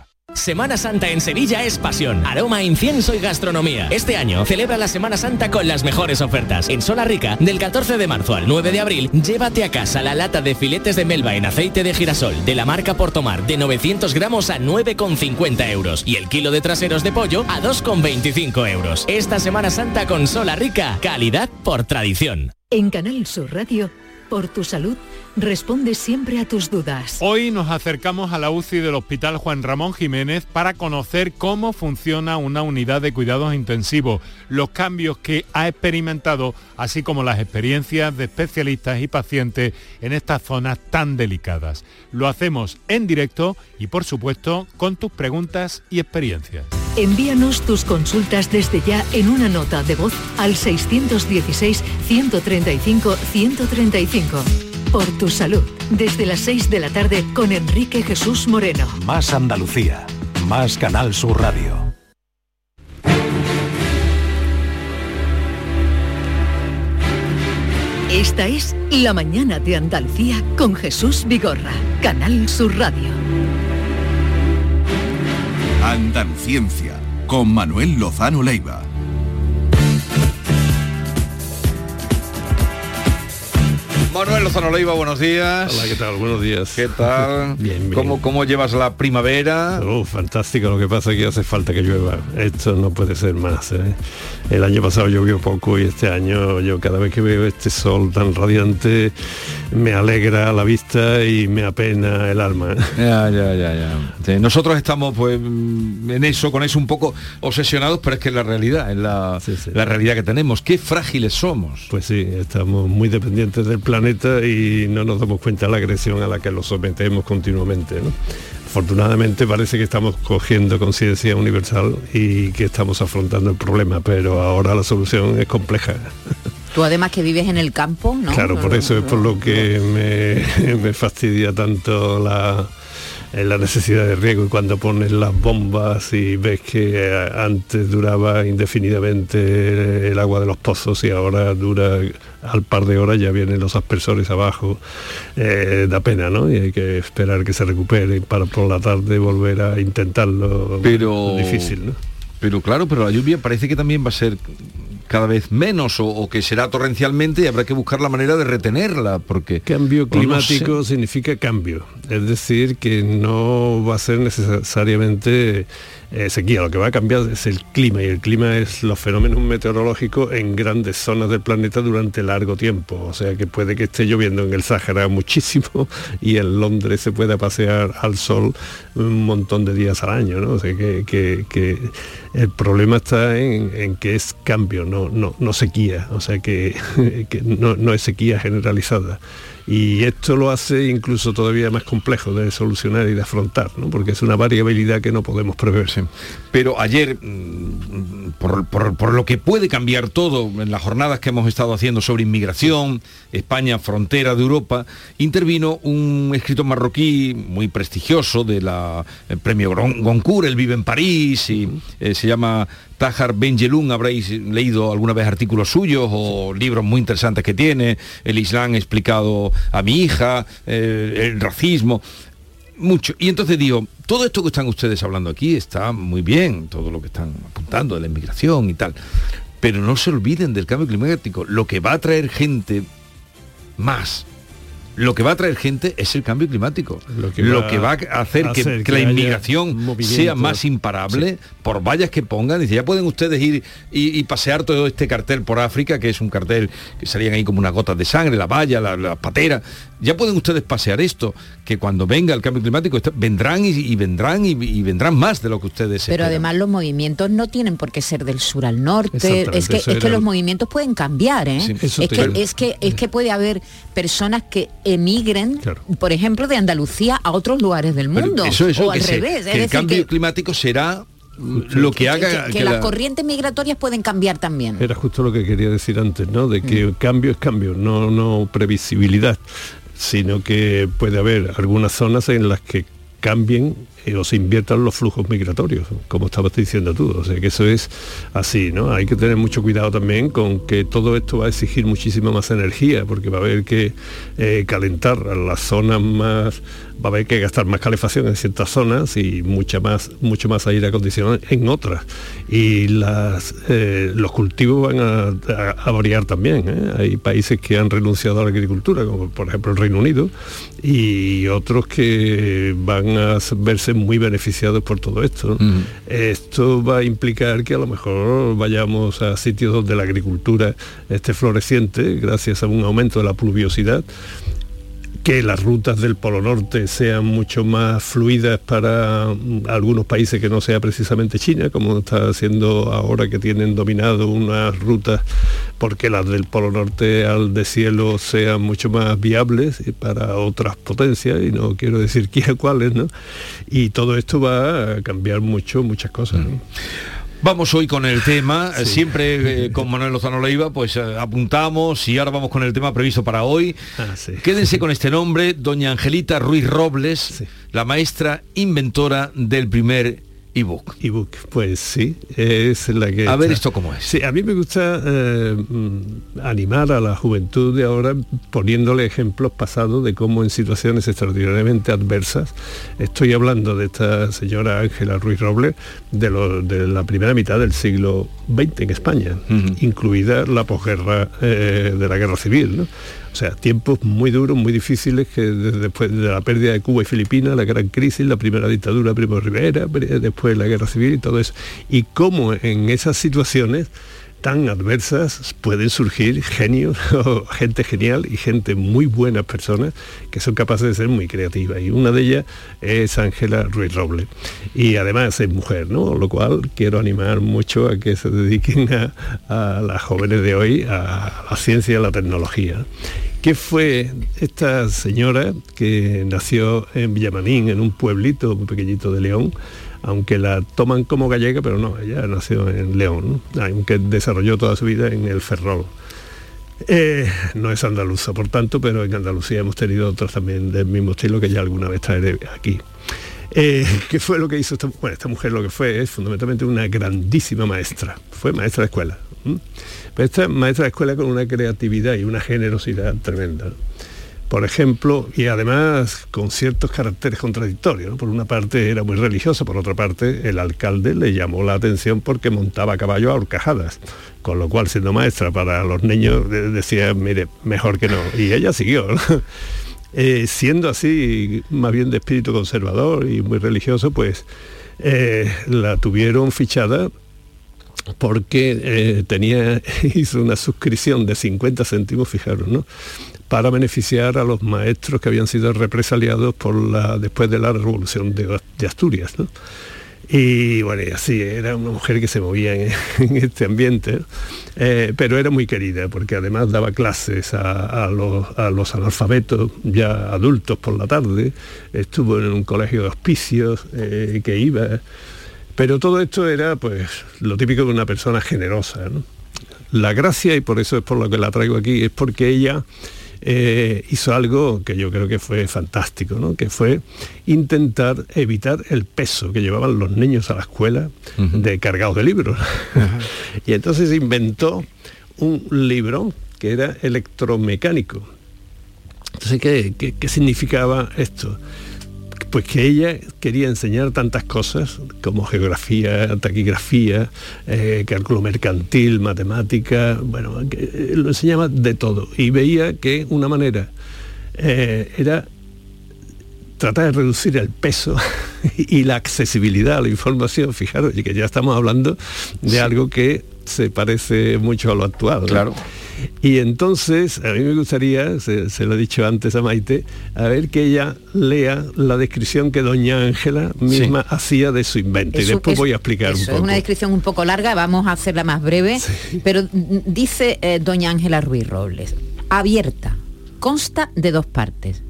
Semana Santa en Sevilla es pasión, aroma, incienso y gastronomía. Este año celebra la Semana Santa con las mejores ofertas. En Sola Rica, del 14 de marzo al 9 de abril, llévate a casa la lata de filetes de melva en aceite de girasol de la marca Portomar de 900 gramos a 9,50 euros y el kilo de traseros de pollo a 2,25 euros. Esta Semana Santa con Sola Rica, calidad por tradición. En Canal Sur Radio, por tu salud, responde siempre a tus dudas. Hoy nos acercamos a la UCI del Hospital Juan Ramón Jiménez para conocer cómo funciona una unidad de cuidados intensivos, los cambios que ha experimentado, así como las experiencias de especialistas y pacientes en estas zonas tan delicadas. Lo hacemos en directo y por supuesto con tus preguntas y experiencias. Envíanos tus consultas desde ya en una nota de voz al 616-135-135. Por tu salud, desde las 6 de la tarde con Enrique Jesús Moreno. Más Andalucía, más Canal Sur Radio. Esta es La mañana de Andalucía con Jesús Vigorra, Canal Sur Radio. Andaluciencia, con Manuel Lozano Leiva. Manuel Lozano Leiva, buenos días. Hola, ¿qué tal? Buenos días. ¿Qué tal? *laughs* bien, bien. ¿Cómo, ¿Cómo llevas la primavera? Oh, fantástico, lo que pasa es que hace falta que llueva. Esto no puede ser más. ¿eh? El año pasado llovió poco y este año yo cada vez que veo este sol tan radiante me alegra la vista y me apena el alma. ¿eh? Ya, ya, ya, ya. Sí, nosotros estamos pues en eso, con eso un poco obsesionados, pero es que es la realidad, es la, la realidad que tenemos. Qué frágiles somos. Pues sí, estamos muy dependientes del planeta y no nos damos cuenta de la agresión a la que lo sometemos continuamente. ¿no? Afortunadamente parece que estamos cogiendo conciencia universal y que estamos afrontando el problema, pero ahora la solución es compleja. Tú además que vives en el campo, ¿no? Claro, por eso es por lo que me, *laughs* me fastidia tanto la, eh, la necesidad de riego y cuando pones las bombas y ves que eh, antes duraba indefinidamente el agua de los pozos y ahora dura al par de horas ya vienen los aspersores abajo eh, da pena no y hay que esperar que se recupere para por la tarde volver a intentarlo Pero- difícil ¿no? Pero claro, pero la lluvia parece que también va a ser cada vez menos o, o que será torrencialmente y habrá que buscar la manera de retenerla porque Cambio no climático sé. significa cambio, es decir, que no va a ser necesariamente eh, sequía, lo que va a cambiar es el clima y el clima es los fenómenos meteorológicos en grandes zonas del planeta durante largo tiempo, o sea que puede que esté lloviendo en el Sáhara muchísimo *laughs* y en Londres se pueda pasear al sol un montón de días al año, ¿no? O sea que, que- el problema está en, en que es cambio, no, no, no sequía, o sea que, *laughs* que no, no es sequía generalizada. Y esto lo hace incluso todavía más complejo de solucionar y de afrontar, ¿no? porque es una variabilidad que no podemos prever. Pero ayer, mm, por, por- por lo que puede cambiar todo en las jornadas que hemos estado haciendo sobre inmigración, España, frontera de Europa, intervino un escritor marroquí muy prestigioso de la el premio Gon- Goncourt, él vive en París y eh, se llama Tahar Benjelloun, habréis leído alguna vez artículos suyos o libros muy interesantes que tiene, el Islam explicado a mi hija, eh, el racismo mucho. Y entonces digo, todo esto que están ustedes hablando aquí está muy bien, todo lo que están apuntando de la inmigración y tal. Pero no se olviden del cambio climático. Lo que va a traer gente más. Lo que va a traer gente es el cambio climático. Lo que va va, a hacer que, hacer que que la inmigración sea más imparable por vallas que pongan. Dice, ya pueden ustedes ir y, y pasear todo este cartel por África, que es un cartel que salían ahí como unas gotas de sangre, la valla, la, la patera. Ya pueden ustedes pasear esto, que cuando venga el cambio climático está- vendrán y, y vendrán y, y vendrán más de lo que ustedes Pero esperan. además los movimientos no tienen por qué ser del sur al norte. Es que, es los movimientos pueden cambiar, ¿eh? Sí, es, que, es, que, es que puede haber personas que emigren, por ejemplo, de Andalucía a otros lugares del mundo. eso, eso, o al se- revés. que el cambio que, climático será mm, lo que haga que que las la- corrientes migratorias pueden cambiar también. Era justo lo que quería decir antes, ¿no? De que el cambio es cambio, no, no previsibilidad, sino que puede haber algunas zonas en las que cambien eh, o se inviertan los flujos migratorios, como estabas diciendo tú. O sea que eso es así, ¿no? Hay que tener mucho cuidado también con que todo esto va a exigir muchísima más energía, porque va a haber que eh, calentar a las zonas más, va a haber que gastar más calefacción en ciertas zonas y mucha más, mucho más aire acondicionado en otras. Y las, eh, los cultivos van a, a- a variar también. ¿eh? Hay países que han renunciado a la agricultura, como por ejemplo el Reino Unido, y otros que van a verse muy beneficiados por todo esto. ¿no? Esto va a implicar que a lo mejor vayamos a sitios donde la agricultura esté floreciente gracias a un aumento de la pluviosidad que las rutas del Polo Norte sean mucho más fluidas para mm, algunos países que no sea precisamente China, como está haciendo ahora que tienen dominado unas rutas porque las del Polo Norte al deshielo sean mucho más viables para otras potencias, y no quiero decir *laughs* quién cuáles, ¿no? Y todo esto va a cambiar mucho, muchas cosas. ¿no? Vamos hoy con el tema, eh, siempre eh, con Manuel Lozano Leiva, pues eh, apuntamos y ahora vamos con el tema previsto para hoy. Ah, Quédense con este nombre, doña Angelita Ruiz Robles, la maestra inventora del primer ebook. Ebook, pues sí, es la que... A ver esto cómo es. Sí, a mí me gusta eh, animar a la juventud de ahora poniéndole ejemplos pasados de cómo en situaciones extraordinariamente adversas, estoy hablando de esta señora Ángela Ruiz Robles, de, lo- de la primera mitad del siglo 20 en España, incluida la posguerra eh, de la guerra civil. ¿no? O sea, tiempos muy duros, muy difíciles, que después de la pérdida de Cuba y Filipinas, la gran crisis, la primera dictadura Primo Rivera, después la guerra civil y todo eso. Y cómo en esas situaciones tan adversas pueden surgir genios, *laughs* gente genial y gente muy buenas personas que son capaces de ser muy creativas. Y una de ellas es Ángela Ruiz Roble. Y además es mujer, ¿no? Lo cual quiero animar mucho a que se dediquen a, a las jóvenes de hoy a la ciencia y a la tecnología. ¿Qué fue esta señora que nació en Villamanín, en un pueblito muy pequeñito de León? Aunque la toman como gallega, pero no, ella nació en León, aunque desarrolló toda su vida en el Ferrol. Eh, no es andaluza, por tanto, pero en Andalucía hemos tenido otros también del mismo estilo que ya alguna vez traeré aquí. Eh, *laughs* ¿Qué fue lo que hizo esta, bueno, esta mujer? Lo que fue es fundamentalmente una grandísima maestra. Fue maestra de escuela. Pero esta maestra de escuela con una creatividad y una generosidad tremenda por ejemplo, y además con ciertos caracteres contradictorios. Por una parte era muy religioso, por otra parte el alcalde le llamó la atención porque montaba caballo a horcajadas, con lo cual siendo maestra para los niños decía, mire, mejor que no. Y ella siguió. *laughs* Eh, siendo así, más bien de espíritu conservador y muy religioso, pues eh, la tuvieron fichada porque eh, tenía, *laughs* hizo una suscripción de 50 céntimos, fijaros, ¿no? Para beneficiar a los maestros que habían sido represaliados por la, después de la revolución de, Asturias. Y bueno, así, era una mujer que se movía en, *laughs* este ambiente, eh, pero era muy querida porque además daba clases a, los, analfabetos ya adultos por la tarde, estuvo en un colegio de hospicios eh, que iba, pero todo esto era pues lo típico de una persona generosa. La gracia, y por eso es por lo que la traigo aquí, es porque ella eh, hizo algo que yo creo que fue fantástico, ¿no? que fue intentar evitar el peso que llevaban los niños a la escuela de cargados de libros. *laughs* y entonces inventó un libro que era electromecánico. Entonces, qué significaba esto? Pues que ella quería enseñar tantas cosas como geografía, taquigrafía, eh, cálculo mercantil, matemática, bueno, eh, lo enseñaba de todo. Y veía que una manera eh, era tratar de reducir el peso *laughs* y la accesibilidad a la información, fijaros, y que ya estamos hablando de algo que se parece mucho a lo actual. Claro. Y entonces, a mí me gustaría, se, lo he dicho antes a Maite, a ver que ella lea la descripción que doña Ángela misma hacía de su invento. y después voy a explicar un poco. Es una descripción un poco larga, vamos a hacerla más breve, pero dice eh, doña Ángela Ruiz Robles, abierta, consta de dos partes.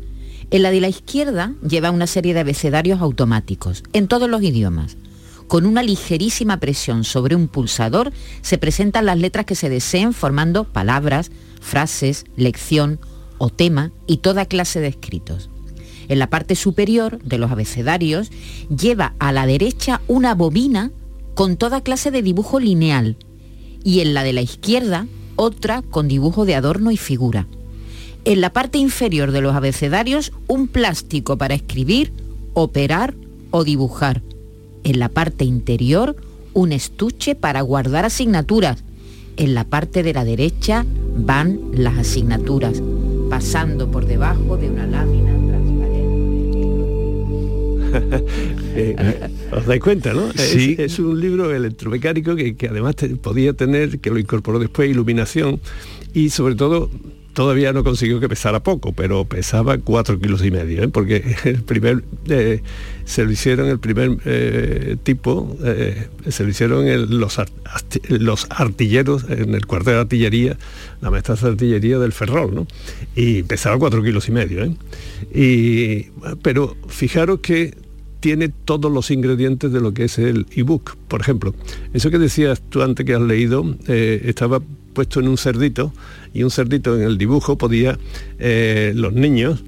En la de la izquierda lleva una serie de abecedarios automáticos, en todos los idiomas con una ligerísima presión sobre un pulsador se presentan las letras que se deseen formando palabras, frases, lección o tema y toda clase de escritos. En la parte superior de los abecedarios lleva a la derecha una bobina con toda clase de dibujo lineal y en la de la izquierda otra con dibujo de adorno y figura. En la parte inferior de los abecedarios un plástico para escribir, operar o dibujar en la parte interior un estuche para guardar asignaturas. En la parte de la derecha van las asignaturas, pasando por debajo de una lámina transparente. *laughs* Eh, ¿Os dais cuenta, no? Sí. Es, un libro electromecánico que, además podía tener, que lo incorporó después, iluminación y sobre todo todavía no consiguió que pesara poco, pero pesaba cuatro kilos y medio, ¿eh? porque *laughs* el primer eh, se lo hicieron el primer eh, tipo, se lo hicieron los, los artilleros en el cuartel de artillería, la maestra de artillería del Ferrol, ¿no? Y pesaba cuatro kilos y medio. Y, pero fijaros que tiene todos los ingredientes de lo que es el ebook. Por ejemplo, eso que decías tú antes que has leído, estaba puesto en un cerdito y un cerdito en el dibujo podía eh, los niños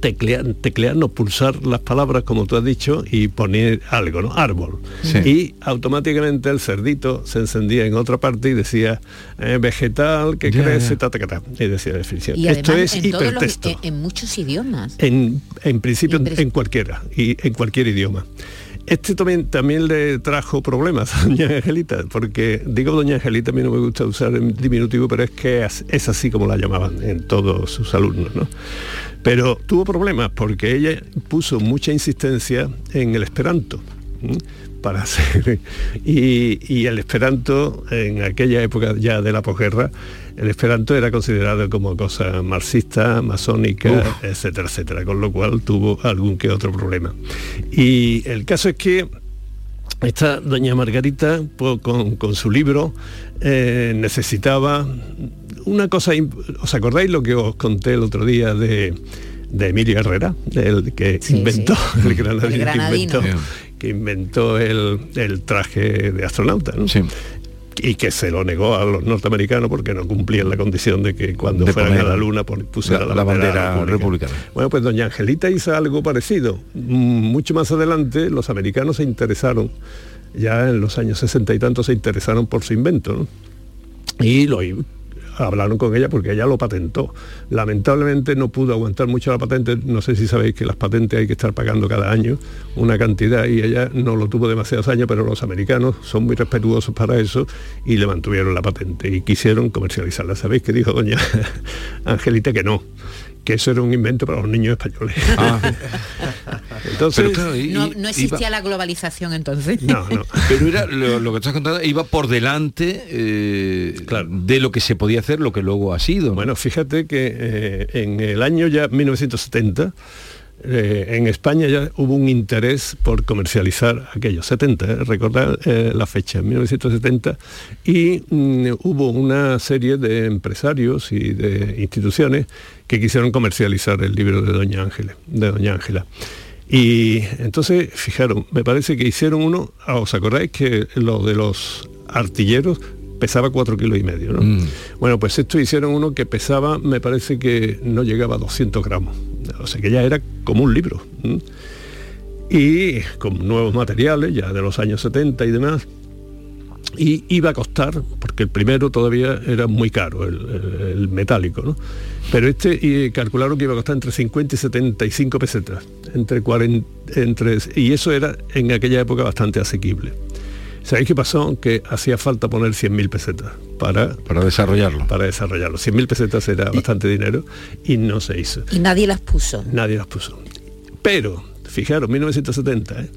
teclear, teclear, no pulsar las palabras como tú has dicho y poner algo, ¿no? Árbol. Y automáticamente el cerdito se encendía en otra parte y decía eh, vegetal que crece, ta, y decía definición. Esto es en hipertexto. en, muchos idiomas. En, en principio en, cualquiera, y en cualquier idioma. Este también, también le trajo problemas a doña Angelita, porque digo doña Angelita, a mí no me gusta usar el diminutivo, pero es que es, así como la llamaban en todos sus alumnos. ¿no? Pero tuvo problemas porque ella puso mucha insistencia en el esperanto. para *laughs* y, y el esperanto en aquella época ya de la posguerra el esperanto era considerado como cosa marxista masónica Uf. etcétera etcétera con lo cual tuvo algún que otro problema y el caso es que esta doña Margarita pues, con, con su libro eh, necesitaba una cosa os acordáis lo que os conté el otro día de de Emilio Herrera, el que Sí, inventó, sí. *laughs* el granadino, El granadino. que inventó, que inventó el, el traje de astronauta, ¿no? Y que se lo negó a los norteamericanos porque no cumplían la condición de que cuando De fueran a la luna pusieran la- la, la bandera, bandera republicana. Bueno, pues doña Angelita hizo algo parecido. Mm, Mucho más adelante los americanos se interesaron, ya en los años sesenta y tantos se interesaron por su invento, ¿no? Y lo hablaron con ella porque ella lo patentó. Lamentablemente no pudo aguantar mucho la patente, no sé si sabéis que las patentes hay que estar pagando cada año una cantidad y ella no lo tuvo demasiados años, pero los americanos son muy respetuosos para eso y le mantuvieron la patente y quisieron comercializarla. ¿Sabéis que dijo doña *laughs* Angelita que no? Que eso era un invento para los niños españoles. *laughs* Entonces, no, no existía la globalización entonces. No, no. *laughs* Pero era lo, lo que estás contando iba por delante eh, de lo que se podía hacer, lo que luego ha sido. ¿no? Bueno, fíjate que eh, en el año ya 1970 eh, en España ya hubo un interés por comercializar aquellos 70, eh, recordad eh, la fecha, 1970, y mm, hubo una serie de empresarios y de instituciones que quisieron comercializar el libro de Doña Ángela, de Doña Ángela. Y entonces, fijaron, me parece que hicieron uno, ah, ¿os acordáis que lo de los artilleros pesaba cuatro kilos y medio, ¿no? Mm. Bueno, pues esto hicieron uno que pesaba, me parece que no llegaba a 200 gramos. O sea que ya era como un libro. Y con nuevos materiales, ya de los años 70 y demás. Y iba a costar, porque el primero todavía era muy caro, el metálico, ¿no? Pero este y calcularon que iba a costar entre 50 y 75 pesetas. Entre 40, entre, y eso era en aquella época bastante asequible. ¿Sabéis qué pasó? Que hacía falta poner 100.000 pesetas para, para desarrollarlo. Para desarrollarlo. 100.000 pesetas era bastante dinero y no se hizo. Y nadie las puso. Nadie las puso. Pero, fijaros, 1970, ¿eh?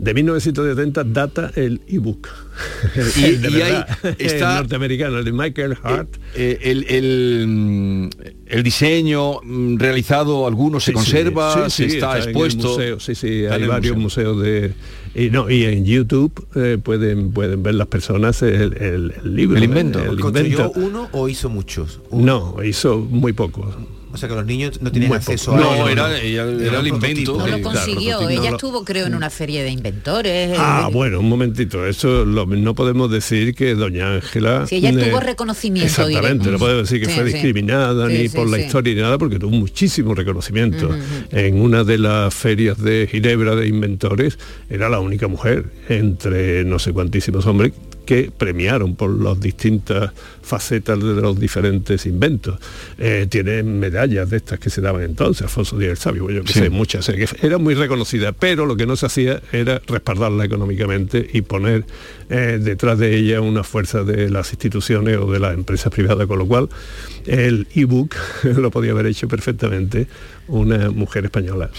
De 1970 data el ebook. *laughs* Y- El de y ahí verdad, *laughs* el está- norteamericano, el de Michael Hart. Eh, el, el, mm, el diseño mm, realizado, algunos se Sí, conserva, sí, sí, está, en el expuesto. museo, sí, sí, Está hay varios museo. museos de y no y en YouTube eh, pueden pueden ver las personas el, el- el libro, El ¿eh? invento. el ¿Construyó invento. uno o hizo muchos? No, hizo muy pocos. O sea que los niños no tenían acceso a No, era- ella- era un el invento. No lo consiguió. Ella No estuvo, creo, en una feria de inventores. Ah, eh, bueno, un momentito. Eso lo- no podemos decir que doña Ángela. Sí, ella tuvo eh, reconocimiento Exactamente, directo. no podemos decir que Sí, fue sí. discriminada Sí, ni sí, por la historia ni nada, porque tuvo muchísimo reconocimiento. En una de las ferias de Ginebra de inventores, era la única mujer entre no sé cuantísimos hombres que premiaron por las distintas facetas de los diferentes inventos. Eh, tiene medallas de estas que se daban entonces, Alfonso Díaz el Sabio, yo que Sí. sé, muchas. sea, que era muy reconocida, pero lo que no se hacía era respaldarla económicamente y poner eh, detrás de ella una fuerza de las instituciones o de las empresas privadas, con lo cual el ebook *laughs* lo podía haber hecho perfectamente una mujer española.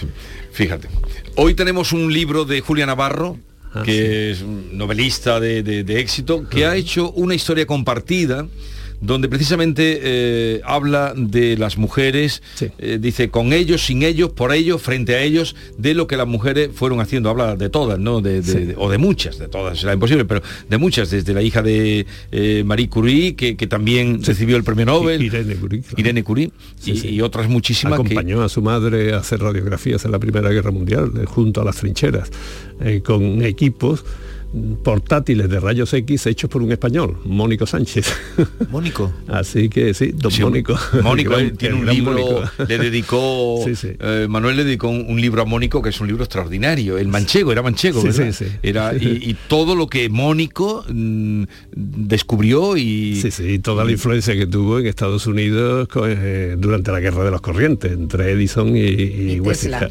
Fíjate. Hoy tenemos un libro de Julia Navarro, Ah, que es un novelista de, de- de éxito, que ha hecho una historia compartida donde precisamente eh, habla de las mujeres, eh, dice con ellos, sin ellos, por ellos, frente a ellos, de lo que las mujeres fueron haciendo, habla de todas, ¿no? De, de- Sí. de- o de muchas, de todas será imposible, pero de muchas, desde la hija de eh, Marie Curie, que, que también recibió el premio Nobel, Irene Curie. claro. Irene Curie, y, otras muchísimas que, Acompañó a su madre a hacer radiografías en la Primera Guerra Mundial, junto a las trincheras, con equipos portátiles de rayos X hechos por un español, Mónico Sánchez. Mónico. *laughs* Así que sí, don Sí, Mónico. Mónico *laughs* gran- tiene un libro, Mónico. le dedicó, *laughs* Sí, sí. eh, Manuel le dedicó un, un libro a Mónico que es un libro extraordinario, el manchego, era manchego, Sí, ¿verdad? sí, sí. Era, y, y todo lo que Mónico mm, descubrió y... Sí, sí, toda la influencia que tuvo en Estados Unidos eh, durante la guerra de los corrientes, entre Edison y, y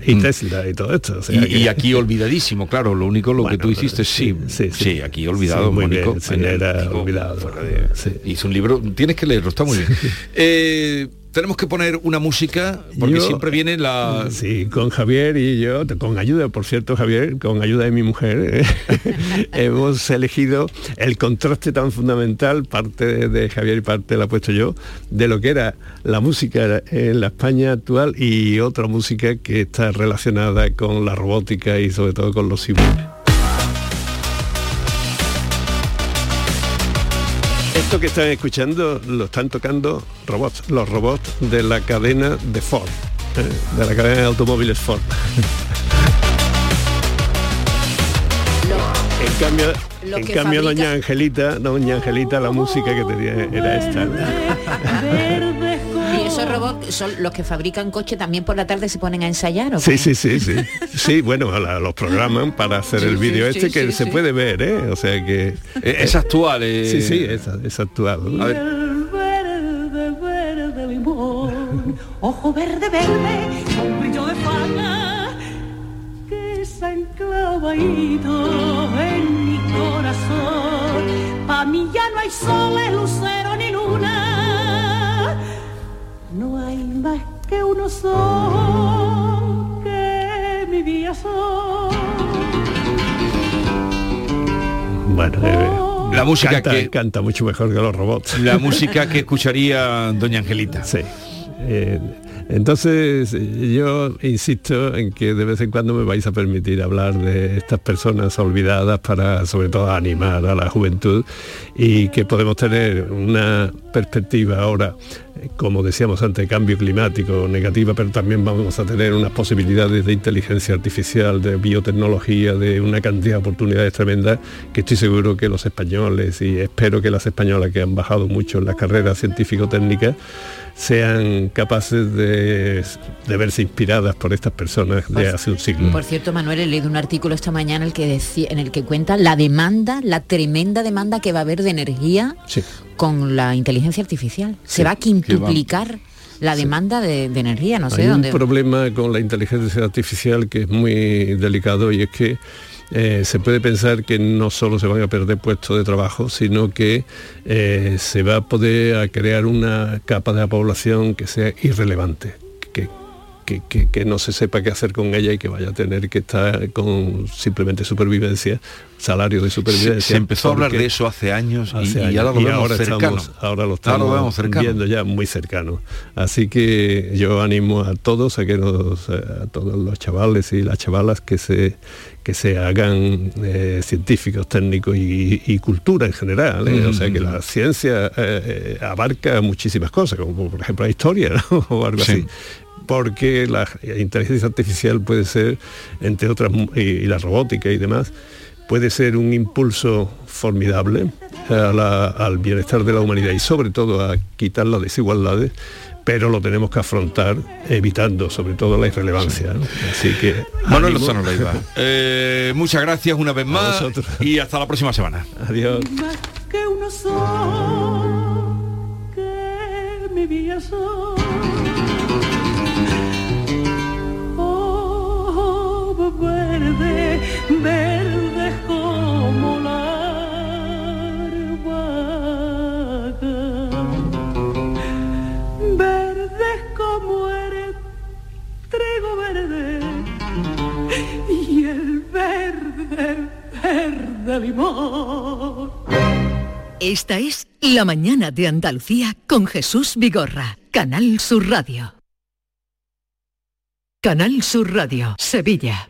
y. Tesla y todo esto. o sea Y, que- y aquí olvidadísimo, claro, lo único lo que tú hiciste, sí, sí, aquí olvidado, Sí, muy Mónico. bien, sí, era digo, olvidado. de- Hizo un libro, tienes que leerlo, está muy bien. Eh, tenemos que poner una música, porque Yo- siempre viene la... Sí, con Javier y yo, con ayuda, por cierto, Javier, con ayuda de mi mujer, eh, *laughs* hemos elegido el contraste tan fundamental, parte de, de Javier y parte la he puesto yo, de lo que era la música en la España actual y otra música que está relacionada con la robótica y sobre todo con los civiles. Esto que están escuchando lo están tocando robots, los robots de la cadena de Ford, eh, de la cadena de automóviles Ford. en cambio, lo en cambio fabrica- doña Angelita, doña Angelita, la música que tenía era esta. Esos robots son los que fabrican coche también por la tarde se ponen a ensayar. ¿o Sí, sí, sí, sí. Sí, bueno, la- los programan *laughs* para hacer Sí, el vídeo sí, este que sí, se sí. puede ver, ¿eh? O sea que... Es actual, eh. Sí, sí, es, es actual. A ver. Verde, verde limón, ojo verde, verde, con brillo de fana, que se ha enclavadito en mi corazón. Pa' mí ya no hay soles, lucero ni luna, que uno sol, que mi vida son. Bueno, eh, La música canta, que- canta mucho mejor que los robots. La *laughs* música que escucharía doña Angelita. Sí. Eh, entonces yo insisto en que de vez en cuando me vais a permitir hablar de estas personas olvidadas para sobre todo animar a la juventud y que podemos tener una perspectiva ahora, como decíamos antes, cambio climático negativa, pero también vamos a tener unas posibilidades de inteligencia artificial, de biotecnología, de una cantidad de oportunidades tremendas que estoy seguro que los españoles y espero que las españolas que han bajado mucho en las carreras científico-técnicas sean capaces de, de verse inspiradas por estas personas de hace un siglo. Por cierto, Manuel, he leído un artículo esta mañana en el que decía, en el que cuenta la demanda, la tremenda demanda que va a haber de energía Sí. con la inteligencia artificial. Se va a quintuplicar la demanda de, de energía, no sé Hay dónde. un problema con la inteligencia artificial que es muy delicado y es que eh, se puede pensar que no solo se van a perder puestos de trabajo, sino que eh, se va a poder crear una capa de la población que sea irrelevante, que, que- que- que no se sepa qué hacer con ella y que vaya a tener que estar con simplemente supervivencia, salario de supervivencia. Se, se empezó a hablar de eso hace años y, hace y años. ahora lo Y vemos ahora cercano. estamos- ahora lo estamos vemos cercano. viendo ya muy cercano. Así que yo animo a todos, a que nos, a todos los chavales y las chavalas que se que se hagan eh, científicos, técnicos y, y cultura en general. ¿eh? O sea que la ciencia eh, eh, abarca muchísimas cosas, como por ejemplo la historia ¿no? *laughs* o algo Sí. así porque la inteligencia artificial puede ser, entre otras, y, y la robótica y demás, puede ser un impulso formidable a la- al bienestar de la humanidad y sobre todo a quitar las desigualdades, pero lo tenemos que afrontar evitando sobre todo la irrelevancia. ¿no? Así que... Manuel. Lozano Leiva. Eh, muchas gracias una vez más y hasta la próxima semana. Adiós. más que verde, verde como la albahaca, verde como el trigo verde y el verde, verde limón. Esta es La mañana de Andalucía con Jesús Vigorra, Canal Sur Radio. Canal Sur Radio, Sevilla.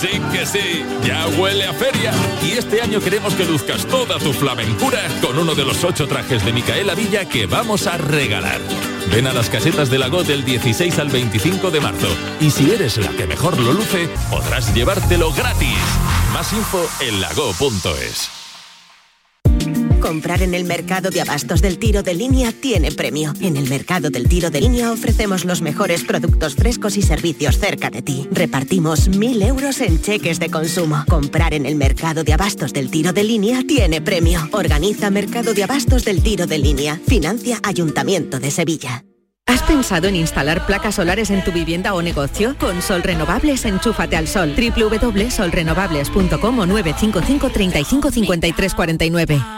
Sí que sí, ya huele a feria. Y este año queremos que luzcas toda tu flamencura con uno de los ocho trajes de Micaela Villa que vamos a regalar. Ven a las casetas de Lago del 16 al 25 de marzo. Y si eres la que mejor lo luce, podrás llevártelo gratis. Más info en lago.es. Comprar en el mercado de abastos del tiro de línea tiene premio. En el mercado del tiro de línea ofrecemos los mejores productos frescos y servicios cerca de ti. Repartimos mil euros en cheques de consumo. Comprar en el mercado de abastos del tiro de línea tiene premio. Organiza Mercado de Abastos del Tiro de Línea. Financia Ayuntamiento de Sevilla. ¿Has pensado en instalar placas solares en tu vivienda o negocio? Con Sol Renovables, enchúfate al sol. www.solrenovables.com o 955 35 53 49.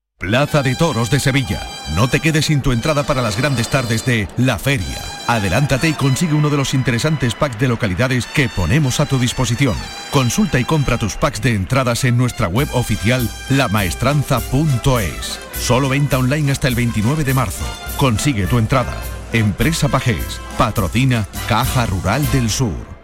Plaza de Toros de Sevilla. No te quedes sin tu entrada para las grandes tardes de La Feria. Adelántate y consigue uno de los interesantes packs de localidades que ponemos a tu disposición. Consulta y compra tus packs de entradas en nuestra web oficial lamaestranza.es. Solo venta online hasta el 29 de marzo. Consigue tu entrada. Empresa Pajés. Patrocina Caja Rural del Sur.